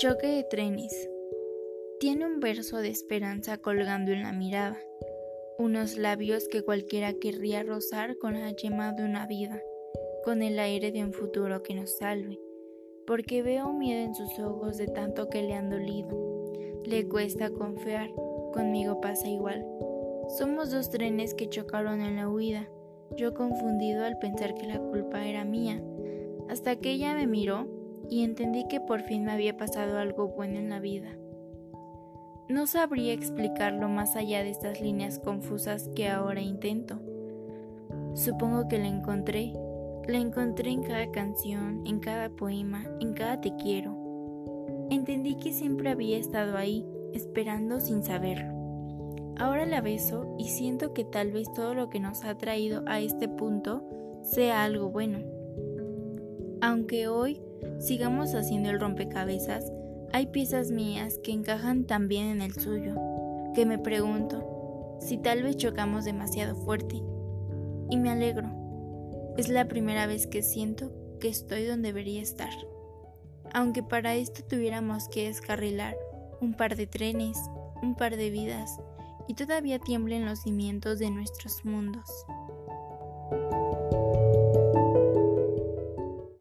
Choque de trenes. Tiene un verso de esperanza colgando en la mirada, unos labios que cualquiera querría rozar con la yema de una vida, con el aire de un futuro que nos salve, porque veo miedo en sus ojos de tanto que le han dolido. Le cuesta confiar, conmigo pasa igual. Somos dos trenes que chocaron en la huida, yo confundido al pensar que la culpa era mía, hasta que ella me miró y entendí que por fin me había pasado algo bueno en la vida. No sabría explicarlo más allá de estas líneas confusas que ahora intento. Supongo que la encontré. La encontré en cada canción, en cada poema, en cada te quiero. Entendí que siempre había estado ahí, esperando sin saberlo. Ahora la beso y siento que tal vez todo lo que nos ha traído a este punto sea algo bueno. Aunque hoy sigamos haciendo el rompecabezas, hay piezas mías que encajan tan bien en el suyo, que me pregunto si tal vez chocamos demasiado fuerte. Y me alegro. Es la primera vez que siento que estoy donde debería estar. Aunque para esto tuviéramos que descarrilar un par de trenes, un par de vidas, y todavía tiemblen los cimientos de nuestros mundos.